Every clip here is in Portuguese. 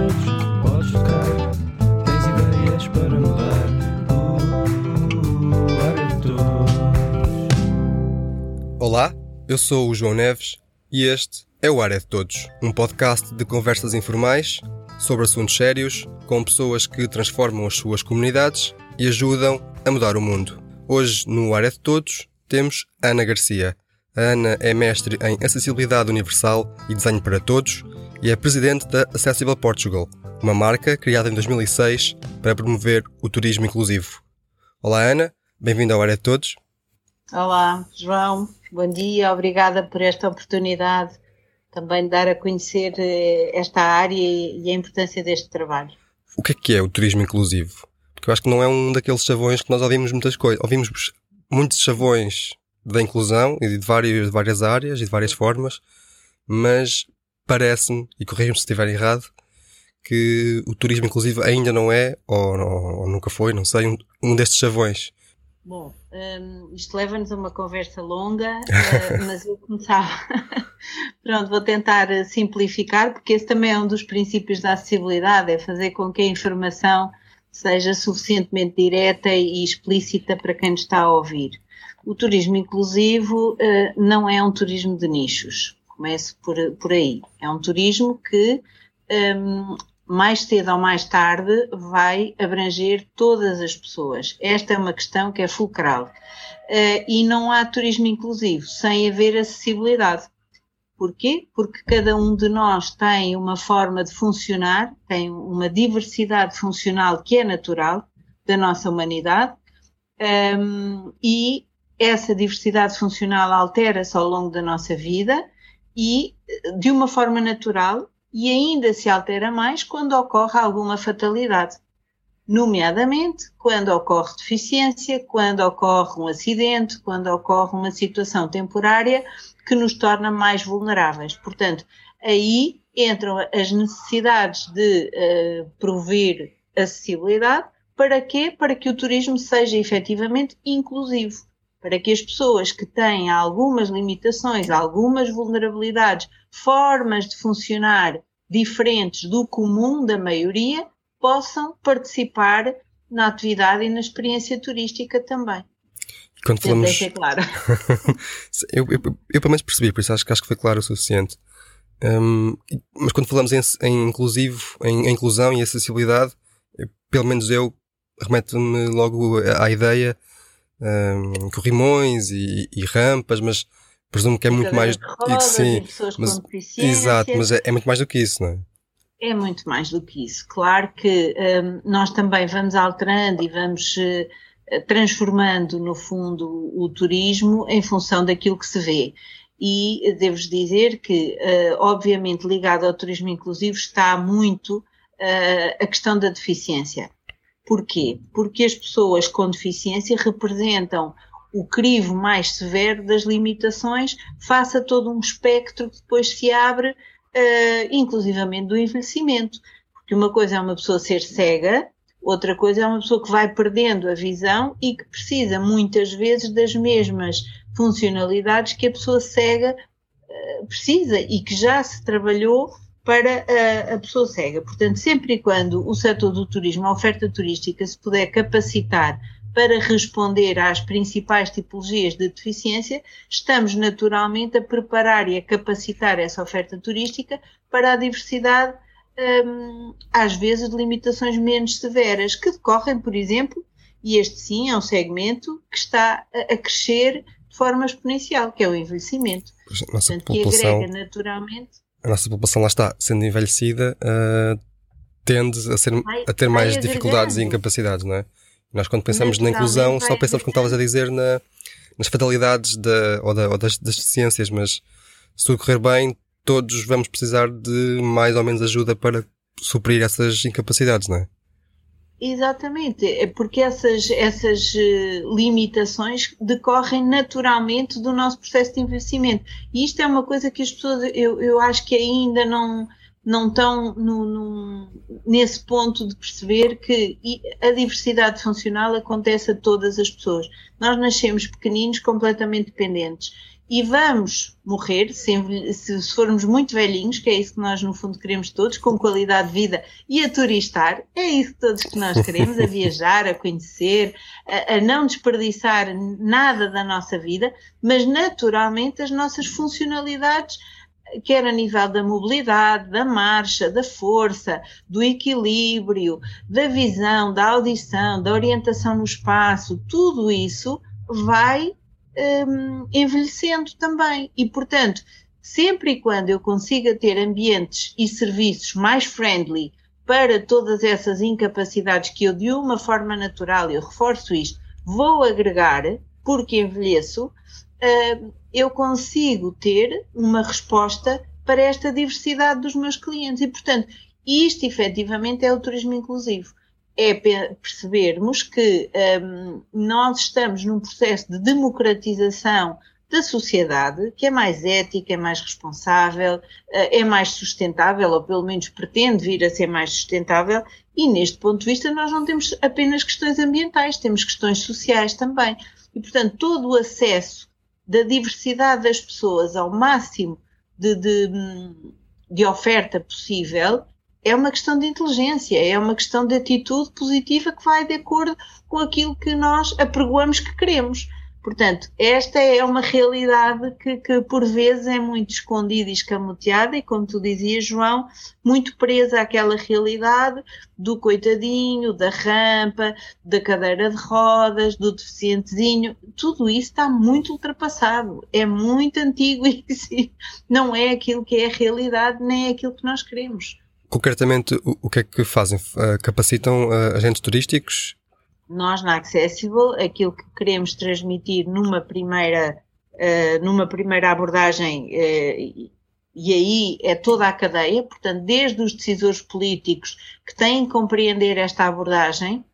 todos, podes tocar. Tens ideias para mudar. Olá, eu sou o João Neves e este é o Área de Todos, um podcast de conversas informais sobre assuntos sérios com pessoas que transformam as suas comunidades e ajudam a mudar o mundo. Hoje, no Área de Todos, temos Ana Garcia. A Ana é mestre em Acessibilidade Universal e Desenho para Todos e é presidente da Accessible Portugal, uma marca criada em 2006 para promover o turismo inclusivo. Olá Ana, bem-vinda ao Área de Todos. Olá, João. Bom dia. Obrigada por esta oportunidade também de dar a conhecer eh, esta área e e a importância deste trabalho. O que é que é o turismo inclusivo? Porque eu acho que não é um daqueles chavões que nós ouvimos muitas coisas. Ouvimos muitos chavões da inclusão e de várias, de várias áreas e de várias formas, mas parece-me, e corrijam-me se estiver errado, que o turismo inclusivo ainda não é, ou, ou nunca foi, não sei, um, um destes chavões. Bom, hum, isto leva-nos a uma conversa longa, eh, mas eu começava. Pronto, vou tentar eh, simplificar, porque esse também é um dos princípios da acessibilidade, é fazer com que a informação seja suficientemente direta e explícita para quem nos está a ouvir. O turismo inclusivo eh, não é um turismo de nichos, começo por, por aí. É um turismo que hum, mais cedo ou mais tarde vai abranger todas as pessoas. Esta é uma questão que é fulcral. Eh, e não há turismo inclusivo sem haver acessibilidade. Porquê? Porque cada um de nós tem uma forma de funcionar, tem uma diversidade funcional que é natural da nossa humanidade um, e essa diversidade funcional altera-se ao longo da nossa vida e de uma forma natural e ainda se altera mais quando ocorre alguma fatalidade, nomeadamente quando ocorre deficiência, quando ocorre um acidente, quando ocorre uma situação temporária que nos torna mais vulneráveis. Portanto, aí entram as necessidades de uh, prover acessibilidade. Para quê? Para que o turismo seja efetivamente inclusivo. Para que as pessoas que têm algumas limitações, algumas vulnerabilidades, formas de funcionar diferentes do comum da maioria, possam participar na atividade e na experiência turística também. Quando falamos. ser clara. eu, eu, eu pelo menos percebi, por isso acho, que- acho que foi claro o suficiente. Hum, mas quando falamos em, em inclusivo, em, em inclusão e acessibilidade, pelo menos eu remeto-me logo à ideia hum, corrimões e, e rampas, mas presumo que é muito mais. Rodas que sim, mas- exato, mas é, é muito mais do que isso, não é? É muito mais do que isso. Claro que hum, nós também vamos alterando e vamos eh, transformando, no fundo, o turismo em função daquilo que se vê. E devo-vos dizer que, eh, obviamente, ligado ao turismo inclusivo está muito eh, a questão da deficiência. Porquê? Porque as pessoas com deficiência representam o crivo mais severo das limitações face a todo um espectro que depois se abre uh, inclusivamente do envelhecimento. Porque uma coisa é uma pessoa ser cega, outra coisa é uma pessoa que vai perdendo a visão e que precisa muitas vezes das mesmas funcionalidades que a pessoa cega uh, precisa e que já se trabalhou para a, a pessoa cega. Portanto, sempre e quando o setor do turismo, a oferta turística, se puder capacitar para responder às principais tipologias de deficiência, estamos naturalmente a preparar e a capacitar essa oferta turística para a diversidade, hum, às vezes, de limitações menos severas, que decorrem, por exemplo, e este sim é um segmento que está a, a crescer de forma exponencial, que é o envelhecimento. Nossa Portanto, que população, agrega naturalmente. A nossa população lá está, sendo envelhecida, ah, tende a, ser, a ter mais dificuldades e incapacidades, não é? Nós quando pensamos na inclusão, só pensamos, como estavas a dizer, na, nas fatalidades da, ou, da, ou das, das deficiências, mas se tudo correr bem, todos vamos precisar de mais ou menos ajuda para suprir essas incapacidades, não é? Exatamente, é porque essas, essas eh, limitações decorrem naturalmente do nosso processo de envelhecimento. E isto é uma coisa que as pessoas, eu, eu acho que ainda não, não estão no, no- nesse ponto de perceber que a diversidade funcional acontece a todas as pessoas. Nós nascemos pequeninos, completamente dependentes. E vamos morrer se, se, formos muito velhinhos, que é isso que nós no fundo queremos todos, com qualidade de vida e a turistar, é isso que todos que nós queremos, a viajar, a conhecer, a, a não desperdiçar nada da nossa vida, mas naturalmente as nossas funcionalidades quer a nível da mobilidade, da marcha, da força, do equilíbrio, da visão, da audição, da orientação no espaço, tudo isso vai um, envelhecendo também. E, portanto, sempre e quando eu consiga ter ambientes e serviços mais friendly para todas essas incapacidades que eu, de uma forma natural, eu reforço isto, vou agregar, porque envelheço, uh, eu consigo ter uma resposta para esta diversidade dos meus clientes. E, portanto, isto efetivamente é o turismo inclusivo é percebermos que um, nós estamos num processo de democratização da sociedade, que é mais ética, é mais responsável, eh, é mais sustentável, ou pelo menos pretende vir a ser mais sustentável, e neste ponto de vista nós não temos apenas questões ambientais, temos questões sociais também. E, portanto, todo o acesso da diversidade das pessoas ao máximo de, de, de oferta possível é uma questão de inteligência, é uma questão de atitude positiva que vai de acordo com aquilo que nós apregoamos que queremos. Portanto, esta é uma realidade que, que, por vezes é muito escondida e escamoteada e, como tu dizias, João, muito presa àquela realidade do coitadinho, da rampa, da cadeira de rodas, do deficientezinho. Tudo isso está muito ultrapassado, é muito antigo e não é aquilo que é a realidade, nem é aquilo que nós queremos. Concretamente, o, o que é que fazem? Uh, capacitam uh, agentes turísticos? Nós, na Accessible, aquilo que queremos transmitir numa primeira, uh, numa primeira abordagem, e aí é toda a cadeia, portanto, desde os decisores políticos que têm que compreender esta abordagem,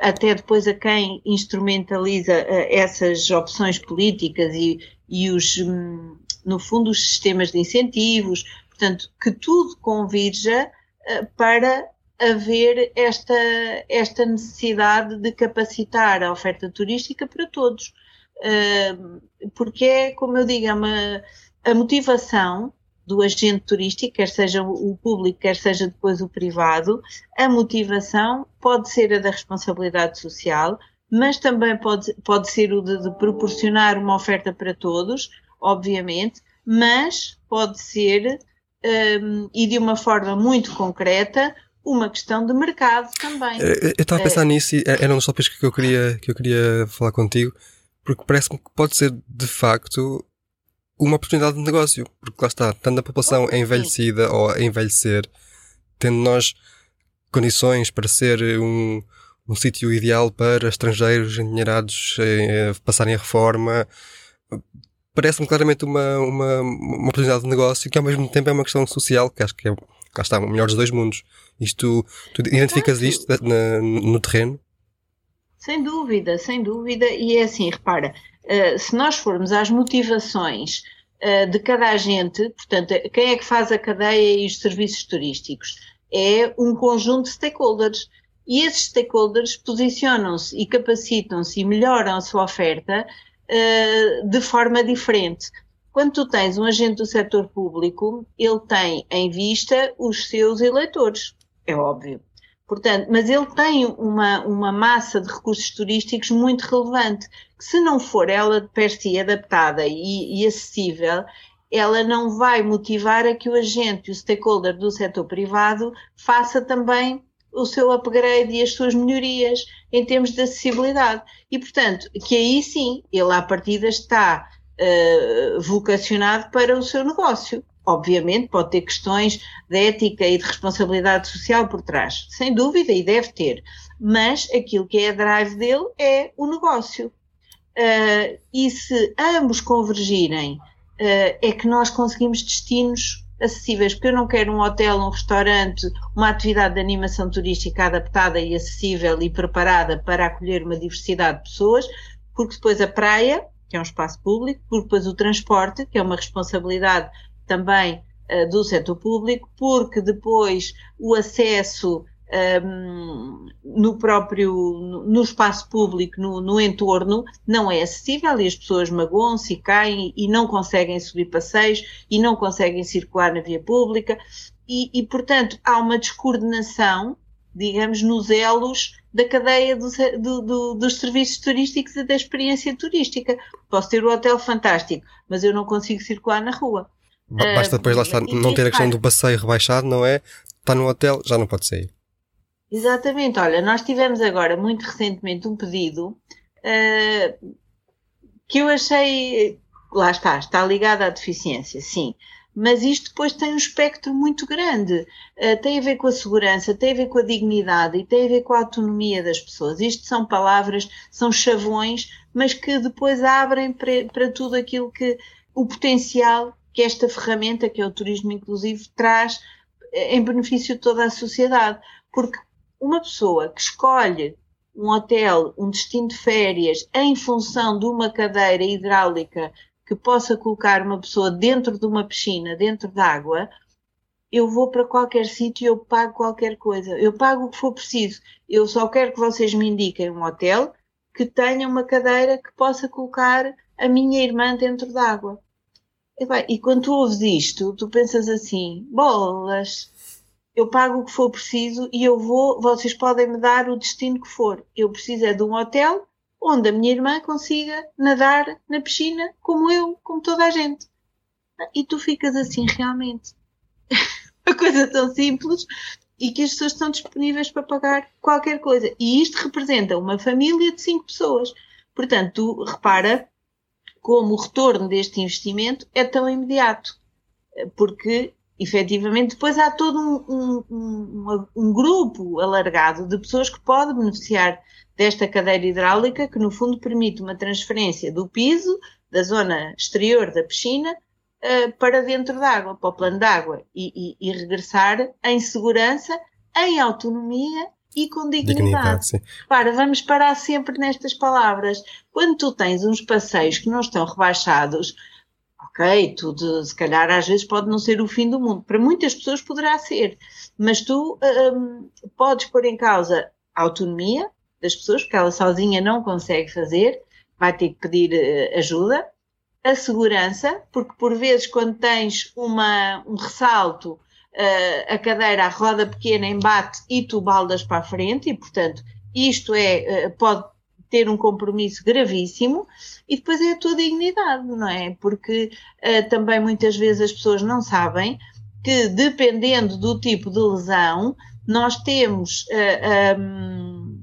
até depois a quem instrumentaliza essas opções políticas e, e os, hum, no fundo, os sistemas de incentivos, Portanto, que tudo convirja uh, para haver esta, esta necessidade de capacitar a oferta turística para todos. Uh, porque é, como eu digo, é uma, a motivação do agente turístico, quer seja o público, quer seja depois o privado, a motivação pode ser a da responsabilidade social, mas também pode, pode ser o de, de proporcionar uma oferta para todos, obviamente, mas pode ser um, e de uma forma muito concreta uma questão de mercado também. Eu estava a pensar é. nisso e era um dos tópicos que eu queria, que eu queria falar contigo, porque parece-me que pode ser de facto uma oportunidade de negócio, porque lá está, tendo a população oh, envelhecida ou a envelhecer, tendo nós condições para ser um, um sítio ideal para estrangeiros endinheirados eh, passarem a reforma, parece-me claramente uma, uma, uma oportunidade de negócio que ao mesmo tempo é uma questão social, que acho que é, cá está, o melhor dos dois mundos. Isto, tu identificas isto na, no terreno? Sem dúvida, sem dúvida. E é assim, repara, uh, se nós formos às motivações uh, de cada agente, portanto, quem é que faz a cadeia e os serviços turísticos? É um conjunto de stakeholders. E esses stakeholders posicionam-se e capacitam-se e melhoram a sua oferta uh, de forma diferente. Quando tu tens um agente do setor público, ele tem em vista os seus eleitores, é óbvio. Portanto, mas ele tem uma, uma massa de recursos turísticos muito relevante, que se não for ela per si adaptada e, e acessível, ela não vai motivar a que o agente, o stakeholder do setor privado, faça também o seu upgrade e as suas melhorias em termos de acessibilidade. E, portanto, que aí sim, ele à partida está uh, vocacionado para o seu negócio. Obviamente, pode ter questões de ética e de responsabilidade social por trás, sem dúvida, e deve ter. Mas aquilo que é a drive dele é o negócio. Uh, e se ambos convergirem, uh, é que nós conseguimos destinos acessíveis, porque eu não quero um hotel, um restaurante, uma atividade de animação turística adaptada e acessível e preparada para acolher uma diversidade de pessoas, porque depois a praia, que é um espaço público, porque depois o transporte, que é uma responsabilidade também uh, do setor público, porque depois o acesso um, no próprio, no, espaço público, no, no, entorno, não é acessível e as pessoas magoam-se e caem e não conseguem subir passeios e não conseguem circular na via pública e, e portanto, há uma descoordenação, digamos, nos elos da cadeia do, do, do, dos serviços turísticos e da experiência turística. Posso ter o um hotel fantástico, mas eu não consigo circular na rua. Basta depois lá está, não ter a questão do passeio rebaixado, não é? Está no hotel, já não pode sair. Exatamente. Olha, nós tivemos agora, muito recentemente, um pedido uh, que eu achei. Lá está, está ligado à deficiência, sim. Mas isto depois tem um espectro muito grande. Uh, tem a ver com a segurança, tem a ver com a dignidade e tem a ver com a autonomia das pessoas. Isto são palavras, são chavões, mas que depois abrem para, para tudo aquilo que. o potencial que esta ferramenta, que é o turismo inclusivo, traz eh, em benefício de toda a sociedade. Porque uma pessoa que escolhe um hotel, um destino de férias, em função de uma cadeira hidráulica que possa colocar uma pessoa dentro de uma piscina, dentro d'água, eu vou para qualquer sítio e eu pago qualquer coisa. Eu pago o que for preciso. Eu só quero que vocês me indiquem um hotel que tenha uma cadeira que possa colocar a minha irmã dentro d'água. E, e quando tu ouves isto, tu pensas assim, bolas, eu pago o que for preciso e eu vou, vocês podem me dar o destino que for. Eu preciso é de um hotel onde a minha irmã consiga nadar na piscina como eu, como toda a gente. E tu ficas assim realmente. Uma coisa tão simples e que as pessoas estão disponíveis para pagar qualquer coisa. E isto representa uma família de cinco pessoas. Portanto, tu repara como o retorno deste investimento é tão imediato, porque efetivamente depois há todo um, um, um, grupo alargado de pessoas que pode beneficiar desta cadeira hidráulica que no fundo permite uma transferência do piso da zona exterior da piscina uh, para dentro da água, para o plano de água e, e, e regressar em segurança, em autonomia e com dignidade. dignidade Para, vamos parar sempre nestas palavras. Quando tu tens uns passeios que não estão rebaixados, ok, tudo, se calhar às vezes pode não ser o fim do mundo. Para muitas pessoas poderá ser, mas tu um, podes pôr em causa a autonomia das pessoas, porque ela sozinha não consegue fazer, vai ter que pedir uh, ajuda. A segurança, porque por vezes quando tens uma, um ressalto uh, a cadeira, a roda pequena embate e tu baldas para a frente, e portanto isto é, uh, pode ter um compromisso gravíssimo e depois é a tua dignidade, não é? Porque uh, também muitas vezes as pessoas não sabem que dependendo do tipo de lesão, nós temos uh, um,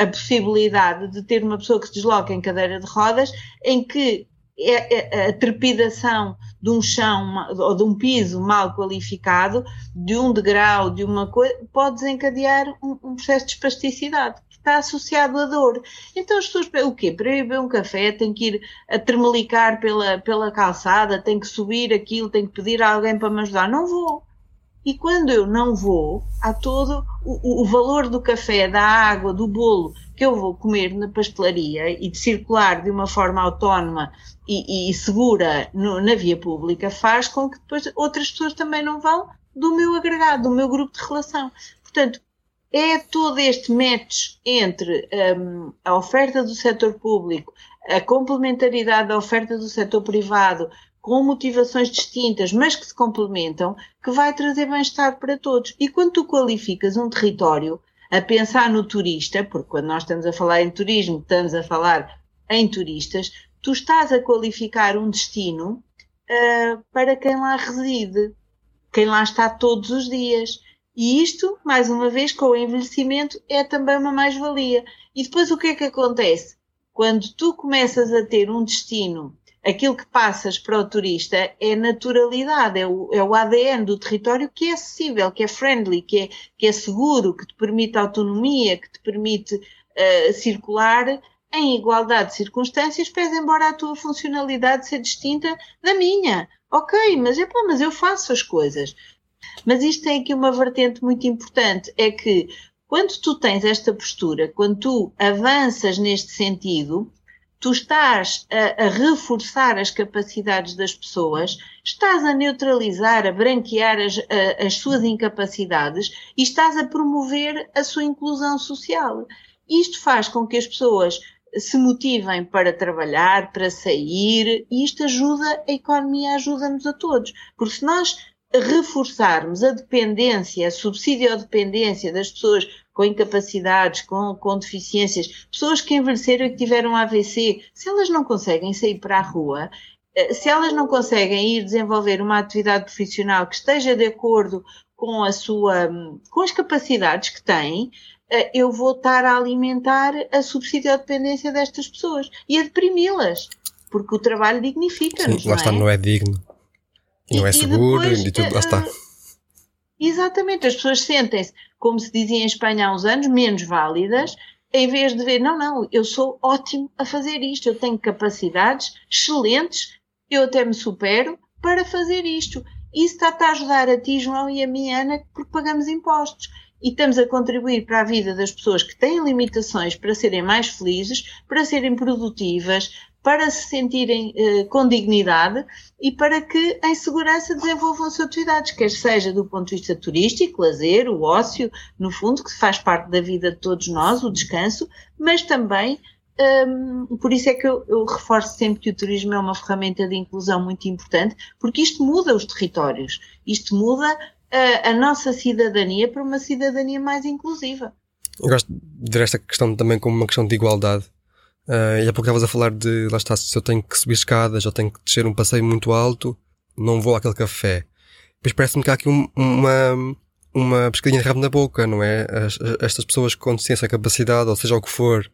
a possibilidade de ter uma pessoa que se desloca em cadeira de rodas em que é, a trepidação de um chão ou de um piso mal qualificado, de um degrau, de uma coisa, pode desencadear um, um processo de espasticidade está associado à dor. Então as pessoas, o quê? Para ir beber um café tem que ir a tremelicar pela, pela calçada, tem que subir aquilo, tem que pedir a alguém para me ajudar. Não vou. E quando eu não vou, há todo o, o valor do café, da água, do bolo que eu vou comer na pastelaria e de circular de uma forma autónoma e, e segura no, na via pública faz com que depois outras pessoas também não vão do meu agregado, do meu grupo de relação. Portanto, é todo este match entre um, a oferta do setor público, a complementaridade da oferta do setor privado, com motivações distintas, mas que se complementam, que vai trazer bem-estar para todos. E quando tu qualificas um território, a pensar no turista, porque quando nós estamos a falar em turismo, estamos a falar em turistas, tu estás a qualificar um destino uh, para quem lá reside, quem lá está todos os dias. E isto, mais uma vez, com o envelhecimento, é também uma mais-valia. E depois o que é que acontece? Quando tu começas a ter um destino aquilo que passas para o turista é naturalidade, é o, é o ADN do território que é acessível, que é friendly, que é, que é seguro, que te permite autonomia, que te permite uh, circular em igualdade de circunstâncias, pese embora a tua funcionalidade seja distinta da minha. Ok, mas, epá, mas eu faço as coisas. Mas isto tem aqui uma vertente muito importante, é que quando tu tens esta postura, quando tu avanças neste sentido, tu estás a, a, reforçar as capacidades das pessoas, estás a neutralizar, a branquear as, a, as suas incapacidades e estás a promover a sua inclusão social. Isto faz com que as pessoas se motivem para trabalhar, para sair, e isto ajuda, a economia ajuda-nos a todos. Porque se nós reforçarmos a dependência, a subsídio-dependência das pessoas com incapacidades, com, com deficiências, pessoas que envelheceram e que tiveram AVC, se elas não conseguem sair para a rua, eh, se elas não conseguem ir desenvolver uma atividade profissional que esteja de acordo com a sua, com as capacidades que têm, eh, eu vou estar a alimentar a subsídio-dependência destas pessoas e a deprimi-las, porque o trabalho dignifica-nos. Lá está, não é, não digno, não é seguro, e, depois, e tudo, lá está. Eh, exatamente, as pessoas sentem-se como se dizia em Espanha há uns anos, menos válidas, em vez de ver, não, não, eu sou ótimo a fazer isto, eu tenho capacidades excelentes, eu até me supero para fazer isto. Isso está-te a ajudar a ti, João, e a mim, Ana, porque pagamos impostos. E estamos a contribuir para a vida das pessoas que têm limitações para serem mais felizes, para serem produtivas, para se sentirem eh, com dignidade e para que em segurança desenvolvam suas atividades, quer seja do ponto de vista turístico, lazer, o ócio, no fundo, que faz parte da vida de todos nós, o descanso, mas também, um, por isso é que eu, eu reforço sempre que o turismo é uma ferramenta de inclusão muito importante, porque isto muda os territórios, isto muda a, a nossa cidadania para uma cidadania mais inclusiva. Eu gosto de ver esta questão também como uma questão de igualdade Uh, e há pouco estavas a falar de, lá está, se eu tenho que subir escadas, ou tenho que descer um passeio muito alto, não vou àquele café. Depois parece-me que há aqui um, uma, uma pescadinha de rabo na boca, não é? As, estas pessoas com deficiência, capacidade, ou seja o que for,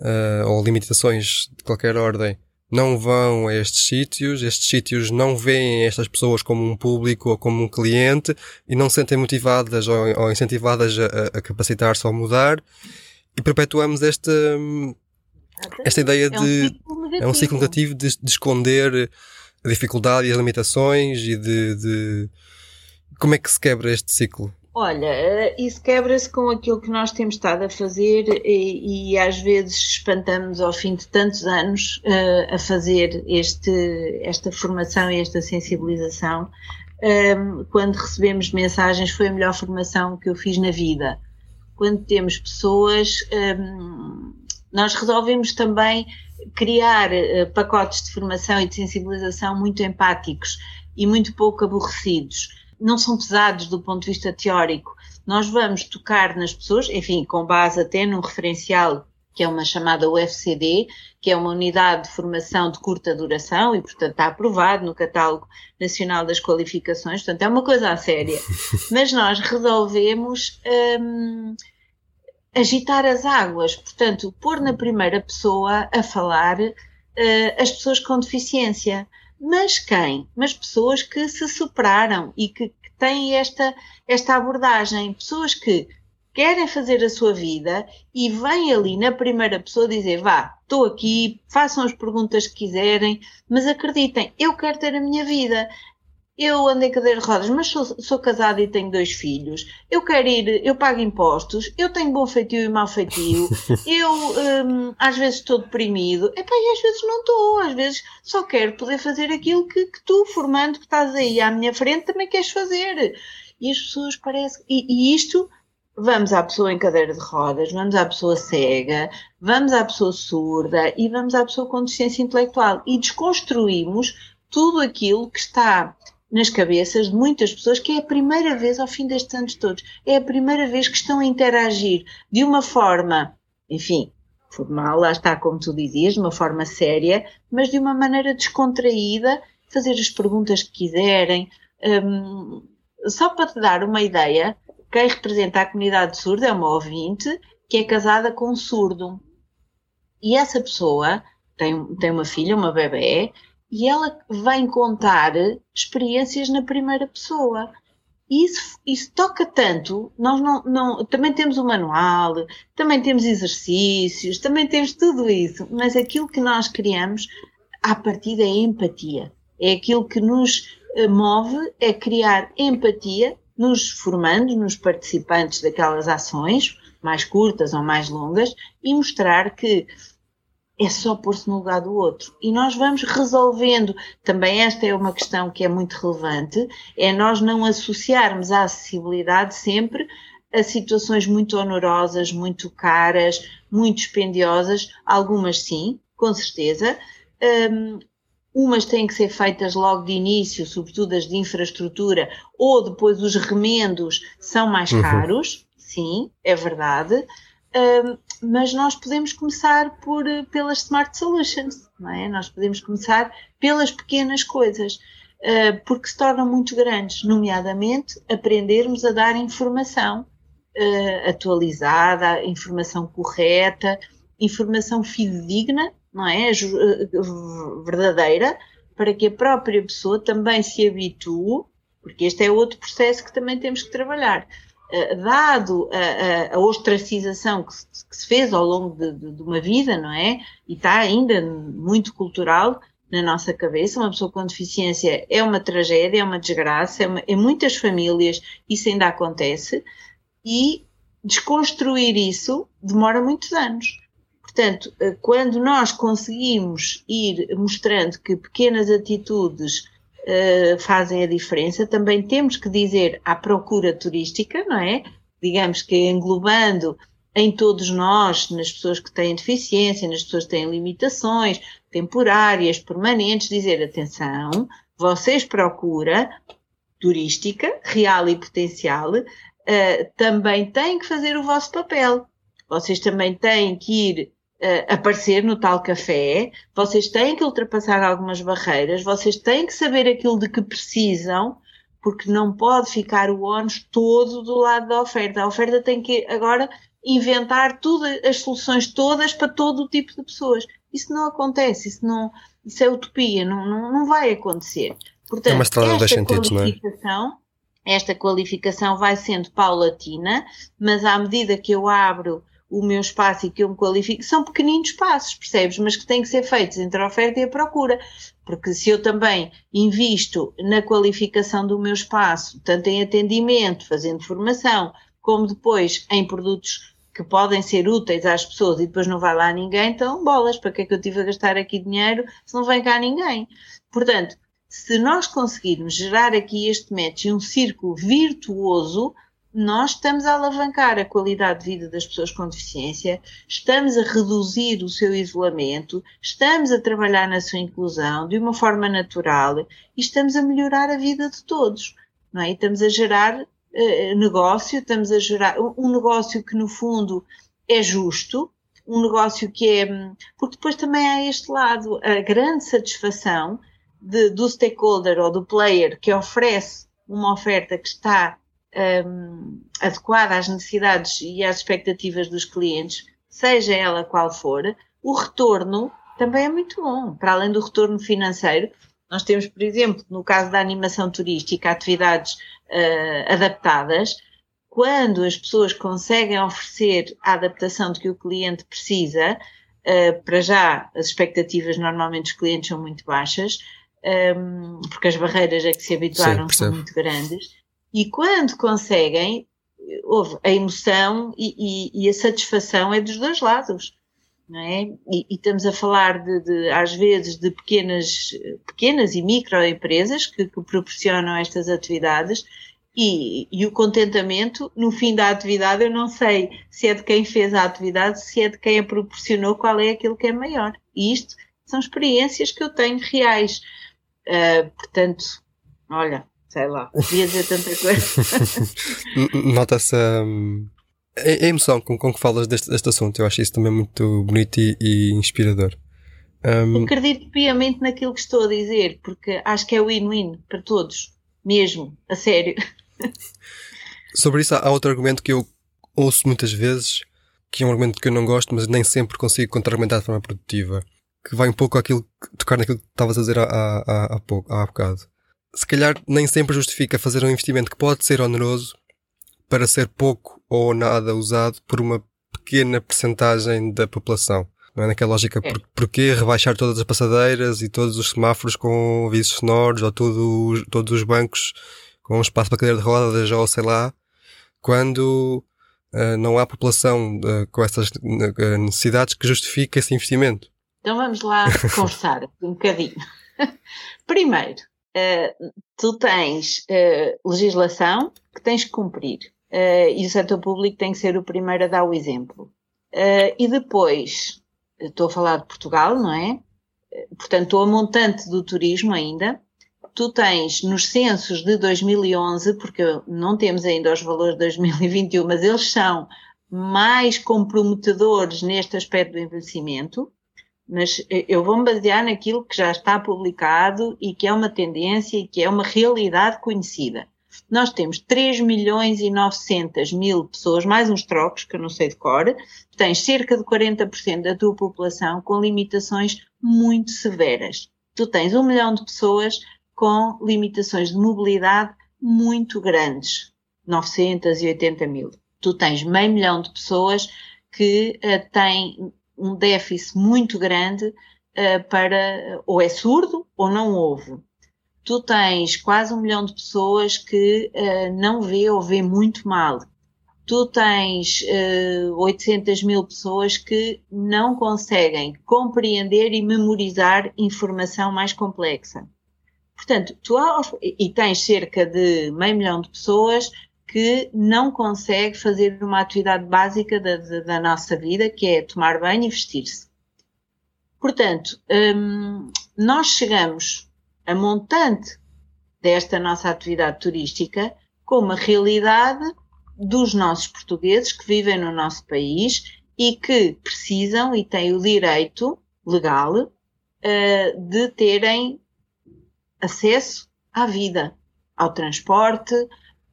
uh, ou limitações de qualquer ordem, não vão a estes sítios, estes sítios não veem estas pessoas como um público ou como um cliente e não se sentem motivadas ou, ou incentivadas a, a capacitar-se ou mudar e perpetuamos esta, esta ideia de. É um ciclo negativo de, de, esconder a dificuldade e as limitações e de, de. Como é que se quebra este ciclo? Olha, eh, isso quebra-se com aquilo que nós temos estado a fazer e, e às vezes espantamos ao fim de tantos anos uh, a fazer este, esta formação e esta sensibilização. Um, ehm, quando recebemos mensagens, foi a melhor formação que eu fiz na vida. Quando temos pessoas um, ehm, nós resolvemos também criar uh, pacotes de formação e de sensibilização muito empáticos e muito pouco aborrecidos. Não são pesados do ponto de vista teórico. Nós vamos tocar nas pessoas, enfim, com base até num referencial que é uma chamada UFCD, que é uma unidade de formação de curta duração e, portanto, está aprovado no Catálogo Nacional das Qualificações, portanto, é uma coisa a séria. Mas nós resolvemos hum, agitar as águas, portanto, pôr na primeira pessoa a falar uh, as pessoas com deficiência. Mas quem? Mas pessoas que se superaram e que, que têm esta, esta abordagem. Pessoas que querem fazer a sua vida e vêm ali na primeira pessoa dizer: vá, estou aqui, façam as perguntas que quiserem, mas acreditem, eu quero ter a minha vida. Eu ando em cadeira de rodas, mas sou, sou casada e tenho dois filhos. Eu quero ir, eu pago impostos, eu tenho bom feitio e mau feitio. eu um, às vezes estou deprimido. Epá, e às vezes não estou. Às vezes só quero poder fazer aquilo que, que tu, formando que estás aí à minha frente, também queres fazer. E as pessoas parecem. E, e isto vamos à pessoa em cadeira de rodas, vamos à pessoa cega, vamos à pessoa surda e vamos à pessoa com deficiência intelectual e desconstruímos tudo aquilo que está nas cabeças de muitas pessoas que é a primeira vez ao fim destes anos todos, é a primeira vez que estão a interagir de uma forma, enfim, formal, lá está como tu dizias, de uma forma séria, mas de uma maneira descontraída, fazer as perguntas que quiserem. Um, só para te dar uma ideia, quem representa a comunidade surda é uma ouvinte que é casada com um surdo. E essa pessoa tem, tem uma filha, uma bebê, e ela vem contar experiências na primeira pessoa. Isso, isso toca tanto, nós não, não, também temos o manual, também temos exercícios, também temos tudo isso, mas aquilo que nós criamos à partida é empatia. É aquilo que nos eh, move, é criar empatia nos formandos, nos participantes daquelas ações, mais curtas ou mais longas, e mostrar que é só pôr-se no lugar do outro. E nós vamos resolvendo. Também esta é uma questão que é muito relevante, é nós não associarmos a acessibilidade sempre a situações muito onerosas, muito caras, muito dispendiosas, algumas sim, com certeza. Um, umas têm que ser feitas logo de início, sobretudo as de infraestrutura, ou depois os remendos são mais uhum. caros, sim, é verdade. Mas nós podemos começar por, pelas Smart Solutions, não é? Nós podemos começar pelas pequenas coisas, uh, porque se tornam muito grandes, nomeadamente aprendermos a dar informação uh, atualizada, informação correta, informação fidedigna, não é? Verdadeira, para que a própria pessoa também se habitue, porque este é outro processo que também temos que trabalhar. Uh, dado a, a, a ostracização que se, que se, fez ao longo de, de, de, uma vida, não é? E está ainda muito cultural na nossa cabeça. Uma pessoa com deficiência é uma tragédia, é uma desgraça, é uma, em muitas famílias isso ainda acontece e desconstruir isso demora muitos anos. Portanto, eh, quando nós conseguimos ir mostrando que pequenas atitudes uh, fazem a diferença, também temos que dizer à procura turística, não é? Digamos que englobando em todos nós, nas pessoas que têm deficiência, nas pessoas que têm limitações temporárias, permanentes, dizer atenção, vocês procura turística, real e potencial, uh, também têm que fazer o vosso papel. Vocês também têm que ir uh, aparecer no tal café, vocês têm que ultrapassar algumas barreiras, vocês têm que saber aquilo de que precisam, porque não pode ficar o ónus todo do lado da oferta. A oferta tem que agora inventar tudo, as soluções todas para todo o tipo de pessoas. Isso não acontece, isso, não, isso é utopia, não, não, não vai acontecer. Portanto, é uma estrada esta sentidos, não é? esta qualificação vai sendo paulatina, mas à medida que eu abro o meu espaço e que eu me qualifico, são pequeninos passos, percebes? Mas que têm que ser feitos entre a oferta e a procura. Porque se eu também invisto na qualificação do meu espaço, tanto em atendimento, fazendo formação, como depois em produtos que podem ser úteis às pessoas e depois não vai lá ninguém, então bolas, para que é que eu tive a gastar aqui dinheiro se não vem cá ninguém? Portanto, se nós conseguirmos gerar aqui este match e um círculo virtuoso, nós estamos a alavancar a qualidade de vida das pessoas com deficiência, estamos a reduzir o seu isolamento, estamos a trabalhar na sua inclusão de uma forma natural e estamos a melhorar a vida de todos. Não é? E estamos a gerar uh, negócio, estamos a gerar um negócio que no fundo é justo, um negócio que é. Porque depois também há este lado, a grande satisfação de, do stakeholder ou do player que oferece uma oferta que está um, adequada às necessidades e às expectativas dos clientes, seja ela qual for, o retorno também é muito bom. Para além do retorno financeiro, nós temos, por exemplo, no caso da animação turística, atividades uh, adaptadas. Quando as pessoas conseguem oferecer a adaptação de que o cliente precisa, uh, para já as expectativas normalmente dos clientes são muito baixas, um, porque as barreiras a que se habituaram Sim, são muito grandes, e quando conseguem, houve a emoção e, e, e, a satisfação é dos dois lados. Não é? E, e estamos a falar de, de, às vezes, de pequenas, pequenas e microempresas que, que proporcionam estas atividades e, e, o contentamento no fim da atividade, eu não sei se é de quem fez a atividade, se é de quem a proporcionou, qual é aquilo que é maior. E isto são experiências que eu tenho reais. Uh, portanto, olha, sei lá, podia dizer tanta coisa. Nota-se um, a, emoção com, com que falas deste, deste assunto. Eu acho isso também muito bonito e, e inspirador. Um... Acredito piamente naquilo que estou a dizer, porque acho que é win-win para todos, mesmo, a sério. Sobre isso, há outro argumento que eu ouço muitas vezes, que é um argumento que eu não gosto, mas nem sempre consigo contra-argumentar de forma produtiva que vai um pouco àquilo, tocar naquilo que estavas a dizer há, há, há, pouco, há bocado. Se calhar nem sempre justifica fazer um investimento que pode ser oneroso para ser pouco ou nada usado por uma pequena percentagem da população. Não é naquela lógica, é. por, porquê rebaixar todas as passadeiras e todos os semáforos com avisos sonoros ou todos os bancos com espaço para cadeira de rodas ou sei lá, quando uh, não há população uh, com essas uh, necessidades que justifique esse investimento. Então vamos lá conversar um bocadinho. Primeiro, uh, tu tens uh, legislação que tens que cumprir uh, e o setor público tem que ser o primeiro a dar o exemplo. e depois, estou a falar de Portugal, não é? Portanto, a montante do turismo ainda. Tu tens nos censos de 2011, porque não temos ainda os valores de 2021, mas eles são mais comprometedores neste aspecto do envelhecimento mas eu vou me basear naquilo que já está publicado e que é uma tendência e que é uma realidade conhecida. Nós temos 3 milhões e 900 mil pessoas, mais uns trocos, que eu não sei de cor, tens cerca de 40% da tua população com limitações muito severas. Tu tens um milhão de pessoas com limitações de mobilidade muito grandes, 980 mil. Tu tens meio milhão de pessoas que uh, têm um déficit muito grande uh, para, ou é surdo ou não ouve. Tu tens quase um milhão de pessoas que uh, não vê ou vê muito mal. Tu tens uh, eh, 800 mil pessoas que não conseguem compreender e memorizar informação mais complexa. Portanto, tu e tens cerca de meio milhão de pessoas que não consegue fazer uma atividade básica da, da, da nossa vida, que é tomar banho e vestir-se. Portanto, hum, nós chegamos a montante desta nossa atividade turística com uma realidade dos nossos portugueses que vivem no nosso país e que precisam e têm o direito legal uh, de terem acesso à vida, ao transporte,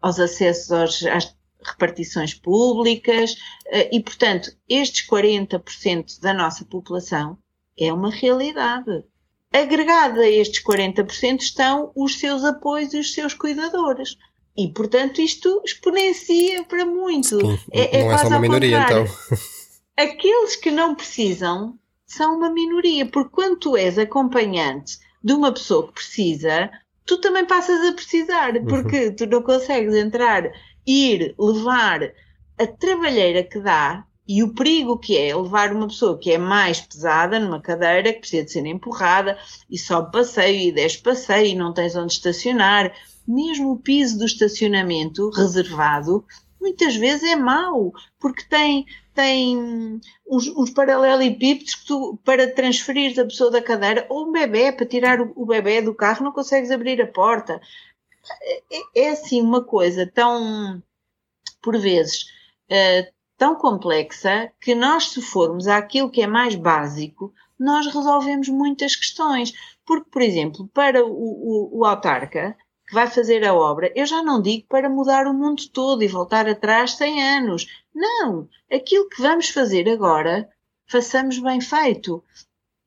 aos acessos aos, às repartições públicas eh, e, portanto, estes 40% da nossa população é uma realidade. Agregada a estes 40% estão os seus apoios e os seus cuidadores. E, portanto, isto exponencia para muito. Sim, é, é não é só uma minoria, então. Aqueles que não precisam são uma minoria, porque quando tu és acompanhante de uma pessoa que precisa, tu também passas a precisar, uhum. porque uhum. tu não consegues entrar, ir, levar a trabalheira que dá e o perigo que é levar uma pessoa que é mais pesada numa cadeira, que precisa de ser empurrada, e sobe passeio, e desce passeio, e não tens onde estacionar. Mesmo o piso do estacionamento reservado, muitas vezes é mau, porque tem tem uns, uns paralelepípedos que tu, para transferir a pessoa da cadeira, ou um bebê, para tirar o, o bebê do carro, não consegues abrir a porta. É, é assim uma coisa tão, por vezes, uh, tão complexa que nós, se formos àquilo que é mais básico, nós resolvemos muitas questões. Porque, por exemplo, para o, o, o autarca, que vai fazer a obra, eu já não digo para mudar o mundo todo e voltar atrás 100 anos. Não! Aquilo que vamos fazer agora, façamos bem feito.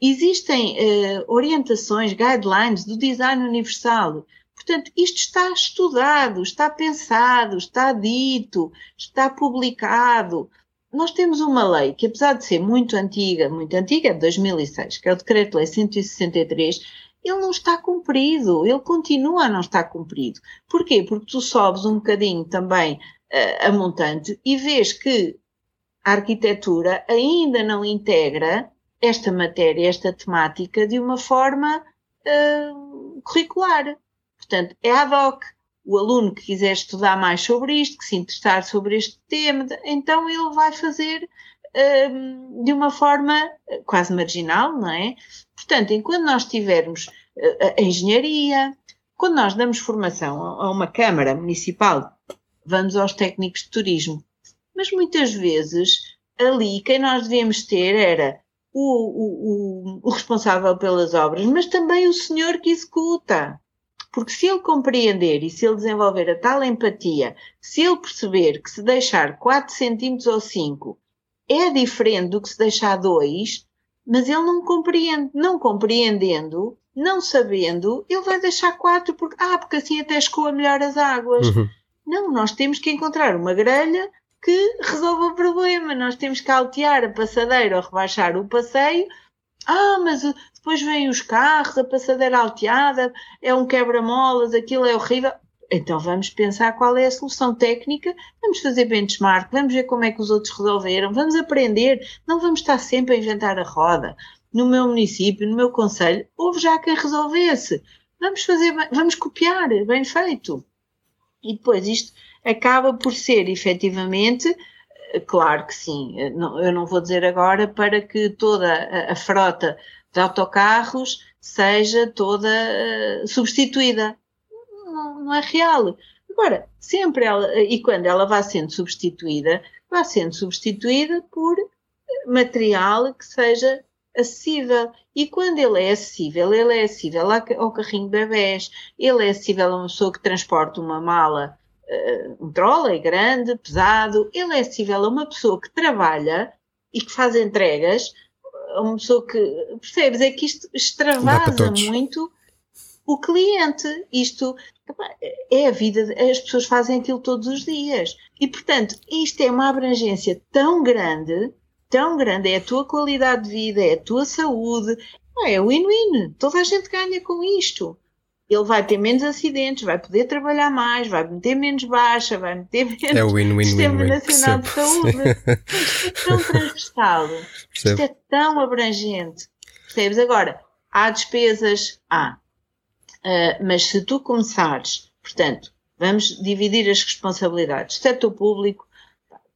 Existem uh, orientações, guidelines do design universal. Portanto, isto está estudado, está pensado, está dito, está publicado. Nós temos uma lei que, apesar de ser muito antiga, muito antiga, de 2006, que é o Decreto-Lei 163, ele não está cumprido, ele continua a não estar cumprido. Porquê? Porque tu sobes um bocadinho também a montante e vês que a arquitetura ainda não integra esta matéria, esta temática de uma forma uh, curricular. Portanto, é ad hoc. O aluno que quiser estudar mais sobre isto, que se interessar sobre este tema, então ele vai fazer uh, de uma forma quase marginal, não é? Portanto, enquanto nós tivermos a engenharia, quando nós damos formação a uma Câmara Municipal, vamos aos técnicos de turismo. Mas muitas vezes ali quem nós devíamos ter era o, o, o, responsável pelas obras, mas também o senhor que executa. Porque se ele compreender e se ele desenvolver a tal empatia, se ele perceber que se deixar 4 centímetros ou 5 é diferente do que se deixar 2, mas ele não compreende. Não compreendendo, não sabendo, ele vai deixar 4 porque, ah, porque assim até escoa melhor as águas. Uhum. Não, nós temos que encontrar uma grelha que resolva o problema. Nós temos que altear a passadeira ou rebaixar o passeio. Ah, mas depois vêm os carros, a passadeira alteada, é um quebra-molas, aquilo é horrível. Então vamos pensar qual é a solução técnica, vamos fazer benchmark, vamos ver como é que os outros resolveram, vamos aprender, não vamos estar sempre a inventar a roda. no meu município, no meu conselho, houve já quem resolvesse. Vamos fazer, vamos copiar, bem feito. E depois isto acaba por ser efetivamente, claro que sim, eu não vou dizer agora para que toda a frota de autocarros seja toda uh, substituída. Não, não, é real. Agora, sempre ela, e quando ela vai sendo substituída, vai sendo substituída por material que seja acessível. E quando ele é acessível, ele é acessível ao carrinho de bebés, ele é acessível a uma pessoa que transporta uma mala, uh, um trolley grande, pesado, ele é acessível a uma pessoa que trabalha e que faz entregas uma pessoa que. Percebes? É que isto extravasa muito o cliente. Isto é a vida, as pessoas fazem aquilo todos os dias. E, portanto, isto é uma abrangência tão grande, tão grande, é a tua qualidade de vida, é a tua saúde, é win-win. Toda a gente ganha com isto ele vai ter menos acidentes, vai poder trabalhar mais, vai meter menos baixa, vai meter menos é win, win, Sistema win, Nacional de Saúde. Isto é tão transversal, isto é tão abrangente. Percebes? Agora, há despesas? Há. Uh, mas se tu começares, portanto, vamos dividir as responsabilidades. Setor público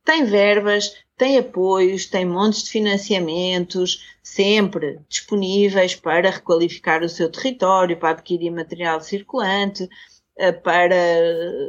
tem verbas, tem apoios, tem montes de financiamentos, sempre disponíveis para requalificar o seu território, para adquirir material circulante, eh, para.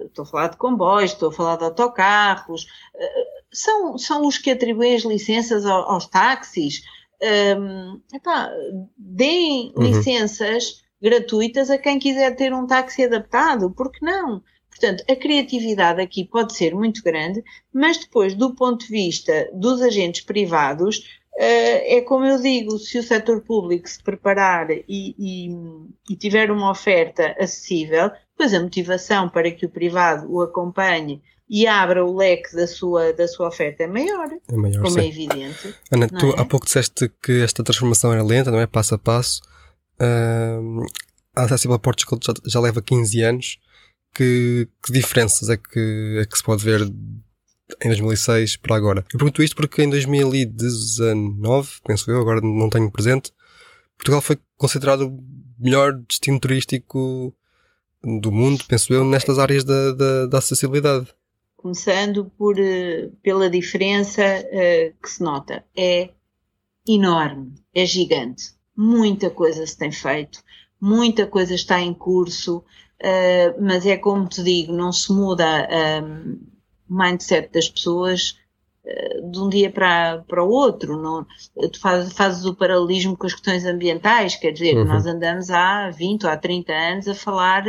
Estou a falar de comboios, estou a falar de autocarros, eh, são, são os que atribuem as licenças aos, aos táxis. Um, epá, deem uhum. licenças gratuitas a quem quiser ter um táxi adaptado, porque não? Portanto, a criatividade aqui pode ser muito grande, mas depois, do ponto de vista dos agentes privados, eh, é como eu digo, se o setor público se preparar e, e, e, tiver uma oferta acessível, depois a motivação para que o privado o acompanhe e abra o leque da sua, da sua oferta é maior, é maior como sim. é evidente. Ana, tu é? há pouco disseste que esta transformação era lenta, não é? Passo a passo. Uh, a Accessible Portugal já, já leva 15 anos que, que diferenças é que, é que se pode ver em 2006 para agora? Eu pergunto isto porque em 2019, penso eu, agora não tenho presente, Portugal foi considerado o melhor destino turístico do mundo, penso eu, nestas áreas da, da, da acessibilidade. Começando por, eh, pela diferença uh, que se nota. É enorme, é gigante. Muita coisa se tem feito, muita coisa está em curso, uh, mas é como te digo, não se muda um, o mindset das pessoas uh, de um dia para, para o outro. Não, tu faz, fazes o paralelismo com as questões ambientais, quer dizer, uhum. nós andamos há 20 ou há 30 anos a falar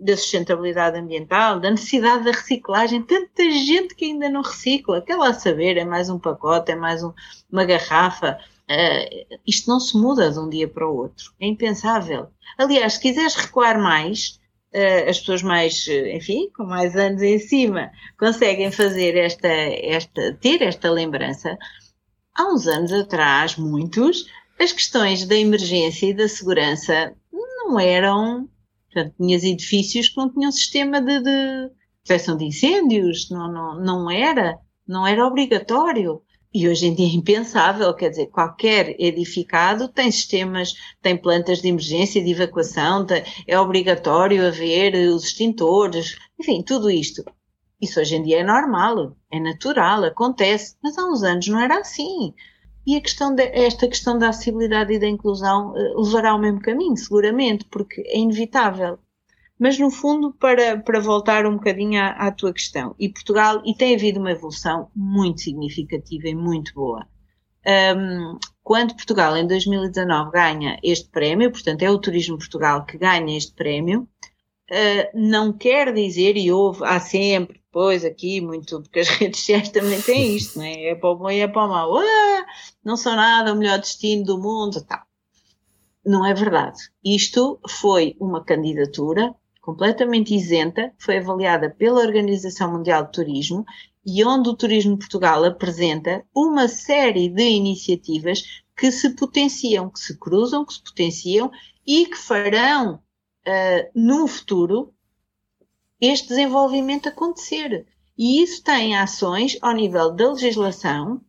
da sustentabilidade ambiental, da necessidade da reciclagem. Tanta gente que ainda não recicla, quer lá saber, é mais um pacote, é mais um, uma garrafa. Uh, isto não se muda de um dia para o outro. É impensável. Aliás, se quiseres recuar mais, uh, as pessoas mais, enfim, com mais anos em cima, conseguem fazer esta, esta, ter esta lembrança. Há uns anos atrás, muitos, as questões da emergência e da segurança não eram. Portanto, tinhas edifícios que não tinham sistema de, de proteção de incêndios, não, não, não era, não era obrigatório. E hoje em dia é impensável, quer dizer, qualquer edificado tem sistemas, tem plantas de emergência, de evacuação, tem, é obrigatório haver os extintores, enfim, tudo isto. Isso hoje em dia é normal, é natural, acontece, mas há uns anos não era assim. E questão de, esta questão da acessibilidade e da inclusão uh, levará ao mesmo caminho, seguramente, porque é inevitável. Mas, no fundo, para, para voltar um bocadinho à, à tua questão, e Portugal, e tem havido uma evolução muito significativa e muito boa. Um, quando Portugal, em 2019, ganha este prémio, portanto, é o Turismo Portugal que ganha este prémio, uh, não quer dizer, e houve, há sempre, depois aqui, muito, porque as redes sociais também têm isto, não é? É para o bom e é para o mau. Ah, não são nada o melhor destino do mundo, tal. Não é verdade. Isto foi uma candidatura completamente isenta, foi avaliada pela Organização Mundial de Turismo e onde o Turismo Portugal apresenta uma série de iniciativas que se potenciam, que se cruzam, que se potenciam e que farão uh, no futuro este desenvolvimento acontecer. E isso tem ações ao nível da legislação,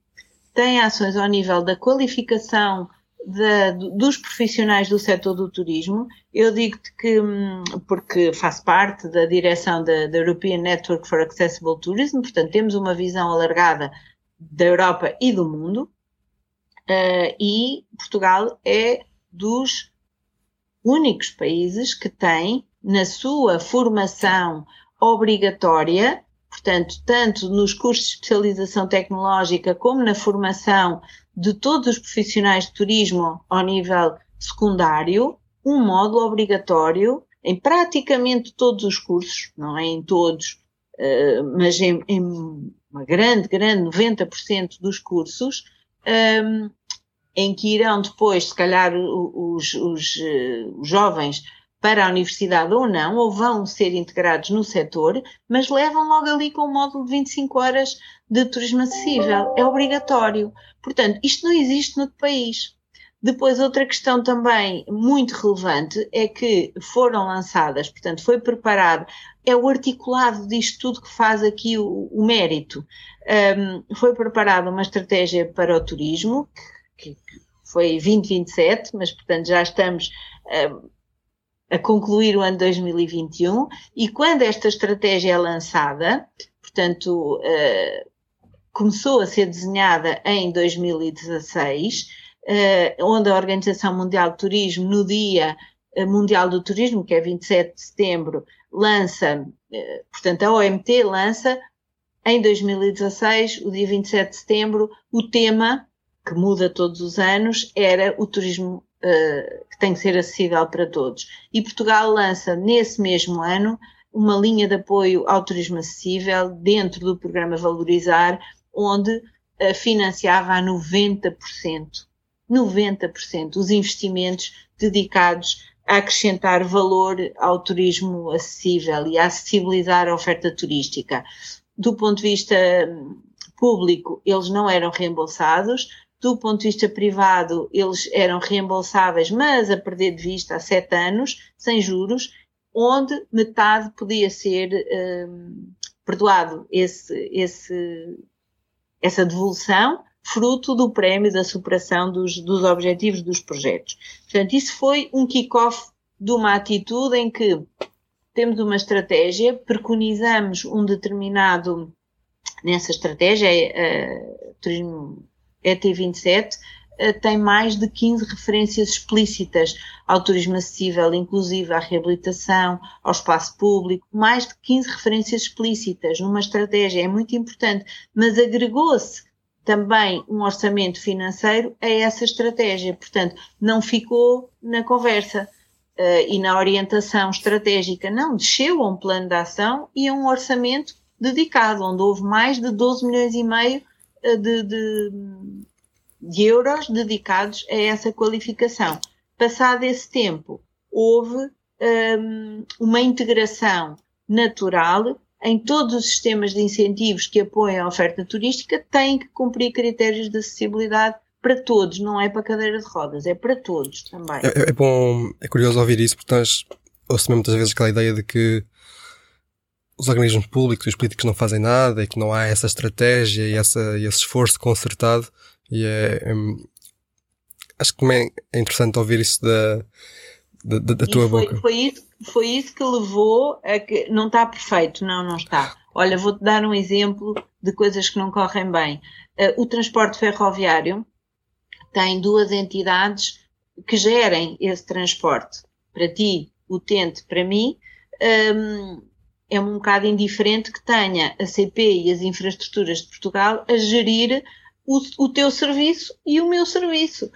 tem ações ao nível da qualificação da, dos profissionais do setor do turismo. Eu digo-te que, hum, porque faço parte da direção da, da, European Network for Accessible Tourism, portanto, temos uma visão alargada da Europa e do mundo, uh, e Portugal é dos únicos países que tem na sua formação obrigatória, portanto, tanto nos cursos de especialização tecnológica como na formação de todos os profissionais de turismo ao nível secundário, um módulo obrigatório em praticamente todos os cursos, não é em todos, uh, mas em, em, uma grande, grande 90% dos cursos, ehm, em que irão depois, se calhar, os, os, uh, os jovens para a universidade ou não, ou vão ser integrados no setor, mas levam logo ali com o módulo de 25 horas de turismo acessível. É obrigatório. Portanto, isto não existe no país. Depois, outra questão também muito relevante é que foram lançadas, portanto, foi preparado, é o articulado disto tudo que faz aqui o, o mérito. Um, foi preparada uma estratégia para o turismo, que, que foi 2027, mas, portanto, já estamos. Um, a concluir o ano 2021 e quando esta estratégia é lançada, portanto, uh, começou a ser desenhada em 2016, uh, eh, onde a Organização Mundial de Turismo, no Dia eh, Mundial do Turismo, que é 27 de setembro, lança, uh, portanto, a OMT lança em 2016, o dia 27 de setembro, o tema, que muda todos os anos, era o turismo que tem que ser acessível para todos. E Portugal lança nesse mesmo ano uma linha de apoio ao turismo acessível dentro do programa Valorizar, onde uh, financiava a 90%, 90% os investimentos dedicados a acrescentar valor ao turismo acessível e a acessibilizar a oferta turística. Do ponto de vista hum, público, eles não eram reembolsados, do ponto de vista privado, eles eram reembolsáveis, mas a perder de vista há sete anos, sem juros, onde metade podia ser um, perdoado esse, esse, essa devolução, fruto do prémio da superação dos, dos objetivos dos projetos. Portanto, isso foi um kick-off de uma atitude em que temos uma estratégia, preconizamos um determinado, nessa estratégia, uh, turismo ET27 eh, tem mais de 15 referências explícitas ao turismo acessível, inclusive à reabilitação, ao espaço público, mais de 15 referências explícitas numa estratégia, é muito importante, mas agregou-se também um orçamento financeiro a essa estratégia, portanto, não ficou na conversa uh, e na orientação estratégica, não, desceu a um plano de ação e a um orçamento dedicado, onde houve mais de 12 milhões e meio de, de, de euros dedicados a essa qualificação. Passado esse tempo, houve um, uma integração natural em todos os sistemas de incentivos que apoiam a oferta turística, têm que cumprir critérios de acessibilidade para todos, não é para cadeira de rodas, é para todos também. É, é bom, é curioso ouvir isso, porque nós ouço muitas vezes aquela ideia de que os organismos públicos e os políticos não fazem nada e que não há essa estratégia e, essa, esse esforço concertado. E é, é acho que também é interessante ouvir isso da, da, da tua foi, boca. Foi isso, foi isso que levou a que não está perfeito, não, não está. Olha, vou-te dar um exemplo de coisas que não correm bem. Uh, o transporte ferroviário tem duas entidades que gerem esse transporte. Para ti, utente, para mim. Um, é um bocado indiferente que tenha a CP e as infraestruturas de Portugal a gerir o, o teu serviço e o meu serviço.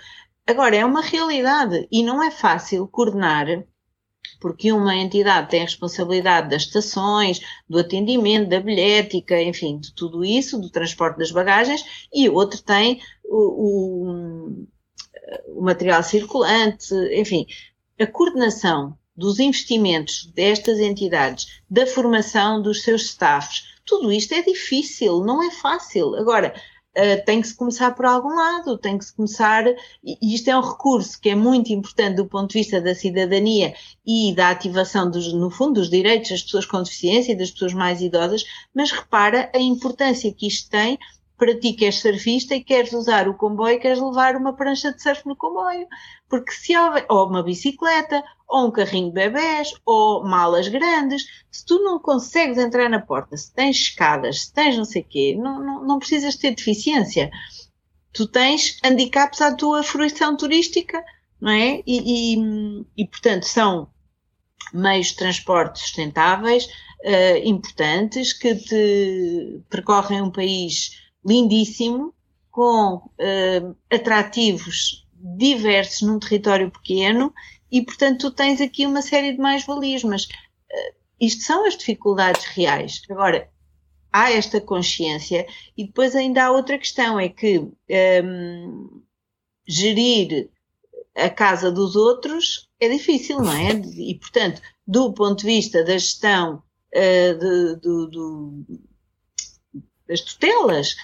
Agora, é uma realidade e não é fácil coordenar porque uma entidade tem a responsabilidade das estações, do atendimento, da bilhética, enfim, de tudo isso, do transporte das bagagens, e o outro tem o, o, o material circulante, enfim. A coordenação dos investimentos destas entidades, da formação dos seus staffs, tudo isto é difícil, não é fácil. Agora, uh, tem que se começar por algum lado, tem que se começar, e isto é um recurso que é muito importante do ponto de vista da cidadania e da ativação, dos, no fundo, dos direitos das pessoas com deficiência e das pessoas mais idosas, mas repara a importância que isto tem para ti que és surfista e queres usar o comboio, queres levar uma prancha de surf no comboio. Porque se houver, ou uma bicicleta, ou um carrinho de bebés, ou malas grandes, se tu não consegues entrar na porta, se tens escadas, se tens não sei o quê, não, não, não precisas ter deficiência. Tu tens handicaps à tua fruição turística, não é? E, e, e portanto, são meios de transporte sustentáveis, uh, importantes, que te percorrem um país lindíssimo, com uh, atrativos diversos num território pequeno e, portanto, tu tens aqui uma série de mais-valias, mas uh, isto são as dificuldades reais. Agora, há esta consciência e depois ainda há outra questão, é que um, gerir a casa dos outros é difícil, não é? E, portanto, do ponto de vista da gestão uh, de, do, do, das tutelas,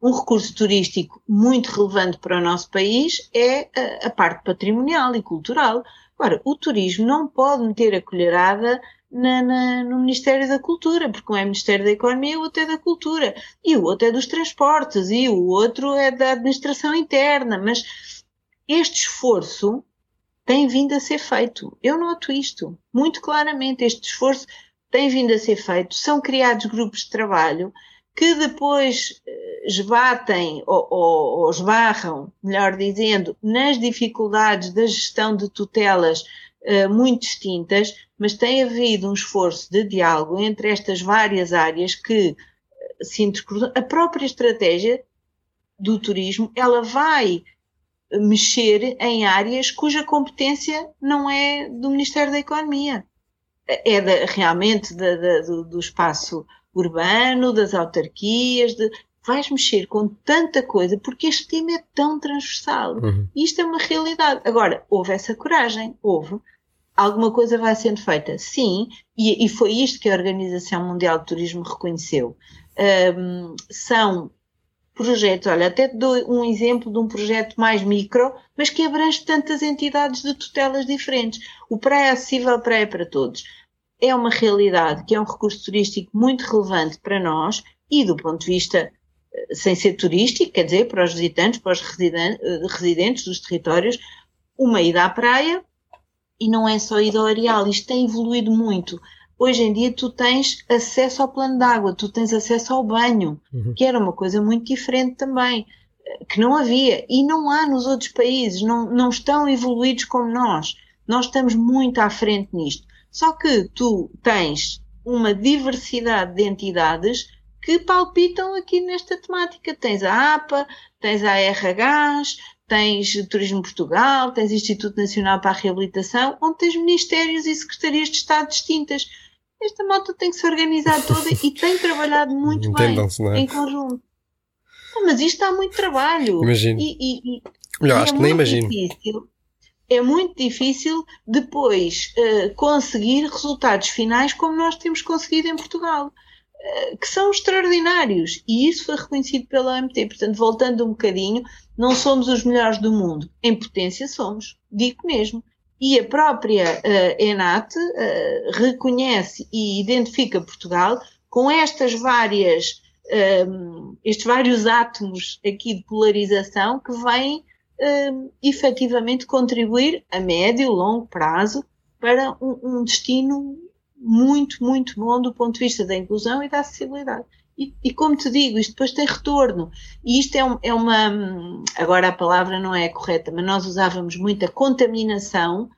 um recurso turístico muito relevante para o nosso país é a, a parte patrimonial e cultural. Agora, o turismo não pode meter a colherada na, na, no Ministério da Cultura, porque um é Ministério da Economia, o outro é da Cultura, e o outro é dos Transportes, e o outro é da Administração Interna, mas este esforço tem vindo a ser feito. Eu noto isto muito claramente. Este esforço tem vindo a ser feito. São criados grupos de trabalho que depois eh, esbatem ou, ou, ou esbarram, melhor dizendo, nas dificuldades da gestão de tutelas uh, muito distintas, mas tem havido um esforço de diálogo entre estas várias áreas que uh, se intercruzam. A própria estratégia do turismo, ela vai mexer em áreas cuja competência não é do Ministério da Economia. É da, realmente da, da, do, do, espaço urbano, das autarquias, de, vais mexer com tanta coisa porque este tema é tão transversal. Uhum. Isto é uma realidade. Agora, houve essa coragem, houve. Alguma coisa vai sendo feita, sim, e, e foi isto que a Organização Mundial de Turismo reconheceu. Um, são projetos. Olha, até te dou um exemplo de um projeto mais micro, mas que abrange tantas entidades de tutelas diferentes. O Praia Acessível Praia para Todos é uma realidade que é um recurso turístico muito relevante para nós e do ponto de vista eh, sem ser turístico, quer dizer, para os visitantes, para os eh, residentes dos territórios, uma ida à praia e não é só ida ao areal, isto tem evoluído muito. Hoje em dia tu tens acesso ao plano de água, tu tens acesso ao banho, uhum. que era uma coisa muito diferente também, que não havia e não há nos outros países, não, não estão evoluídos como nós. Nós estamos muito à frente nisto. Só que tu tens uma diversidade de entidades que palpitam aqui nesta temática. Tens a APA, tens a RHs, tens Turismo Portugal, tens Instituto Nacional para a Reabilitação, onde tens ministérios e secretarias de Estado distintas esta moto tem que se organizar toda e tem trabalhado muito bem é? em conjunto. mas isto dá muito trabalho. Imagino. E, e, e, Melhor, acho é que nem imagino. Difícil, é muito difícil depois uh, conseguir resultados finais como nós temos conseguido em Portugal, uh, que são extraordinários. E isso foi reconhecido pela OMT. Portanto, voltando um bocadinho, não somos os melhores do mundo. Em potência somos, digo mesmo e a própria uh, ENAT reconhece e identifica Portugal com estas várias, um, estes vários átomos aqui de polarização que vêm um, efetivamente contribuir a médio e longo prazo para um, um, destino muito, muito bom do ponto de vista da inclusão e da acessibilidade. E, e como te digo, isto depois tem retorno. E isto é, um, é uma. Agora a palavra não é correta, mas nós usávamos muita contaminação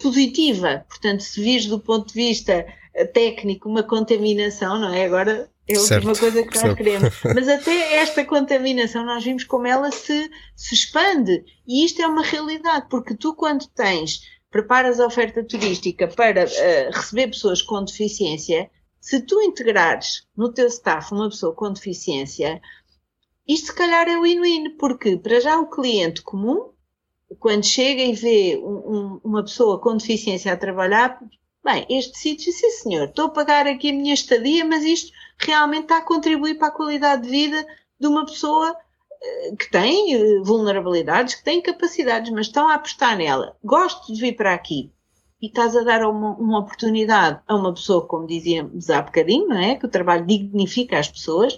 positiva. Portanto, se vires do ponto de vista eh, técnico uma contaminação, não é? Agora é a certo, última coisa que nós certo. queremos. Mas até esta contaminação, nós vimos como ela se, se expande. E isto é uma realidade, porque tu, quando tens, preparas a oferta turística para uh, receber pessoas com deficiência, se tu integrares no teu staff uma pessoa com deficiência, isto se calhar é win-win, porque para já o cliente comum quando chega e vê um, um, uma pessoa com deficiência a trabalhar, bem, este sítio, sim senhor, estou a pagar aqui a minha estadia, mas isto realmente está a contribuir para a qualidade de vida de uma pessoa eh, que tem eh, vulnerabilidades, que tem capacidades, mas estão a apostar nela. Gosto de vir para aqui. E estás a dar uma, uma oportunidade a uma pessoa, como dizíamos há bocadinho, não é? Que o trabalho dignifica as pessoas,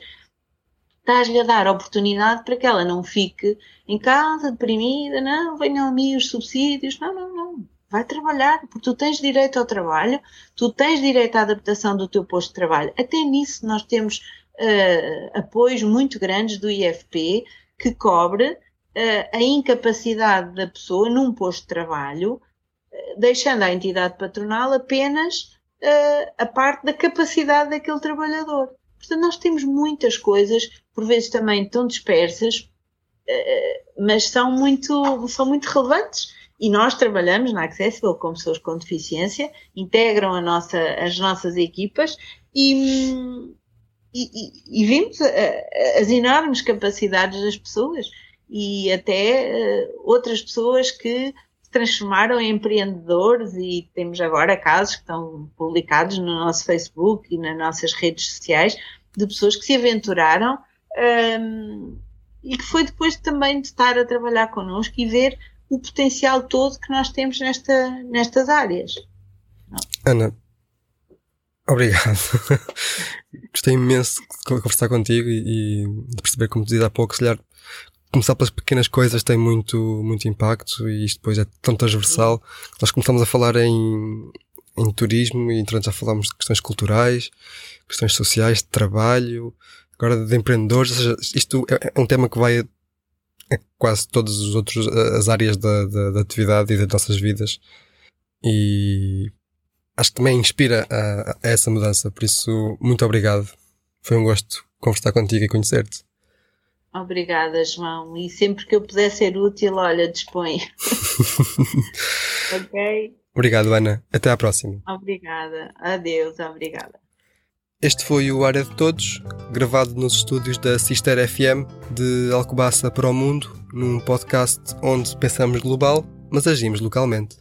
estás-lhe a dar oportunidade para que ela não fique em casa, deprimida, não, venham a mim os subsídios, não, não, não. Vai trabalhar, porque tu tens direito ao trabalho, tu tens direito à adaptação do teu posto de trabalho. Até nisso nós temos uh, apoios muito grandes do IFP que cobre uh, a incapacidade da pessoa num posto de trabalho, uh, deixando à entidade patronal apenas a parte da capacidade daquele trabalhador. Portanto, nós temos muitas coisas, por vezes também tão dispersas, mas são muito, são muito relevantes e nós trabalhamos na Accessible com pessoas com deficiência, integram nossa, as nossas equipas e, e, e vimos as enormes capacidades das pessoas e até uh, outras pessoas que se transformaram em empreendedores e temos agora casos que estão publicados no nosso Facebook e nas nossas redes sociais de pessoas que se aventuraram um, ehm, e que foi depois também de estar a trabalhar connosco e ver o potencial todo que nós temos nesta, nestas áreas. Ana, obrigado. Gostei imenso de conversar contigo e, de perceber, como te dizia há pouco, se calhar começar pelas pequenas coisas tem muito, muito impacto e isto depois é tão transversal. Nós começamos a falar em, em turismo e entretanto já falámos de questões culturais, questões sociais, de trabalho, agora de empreendedores, ou seja, isto é, é um tema que vai quase todas as outras as áreas da, da, da, atividade e das nossas vidas. E acho que também inspira a, a, essa mudança. Por isso, muito obrigado. Foi um gosto conversar contigo e conhecer-te. Obrigada, João. E sempre que eu puder ser útil, olha, dispõe. ok? Obrigado, Ana. Até à próxima. Obrigada. Adeus, obrigada. Este foi o Área de Todos, gravado nos estúdios da Sister FM de Alcobaça para o Mundo, num podcast onde pensamos global, mas agimos localmente.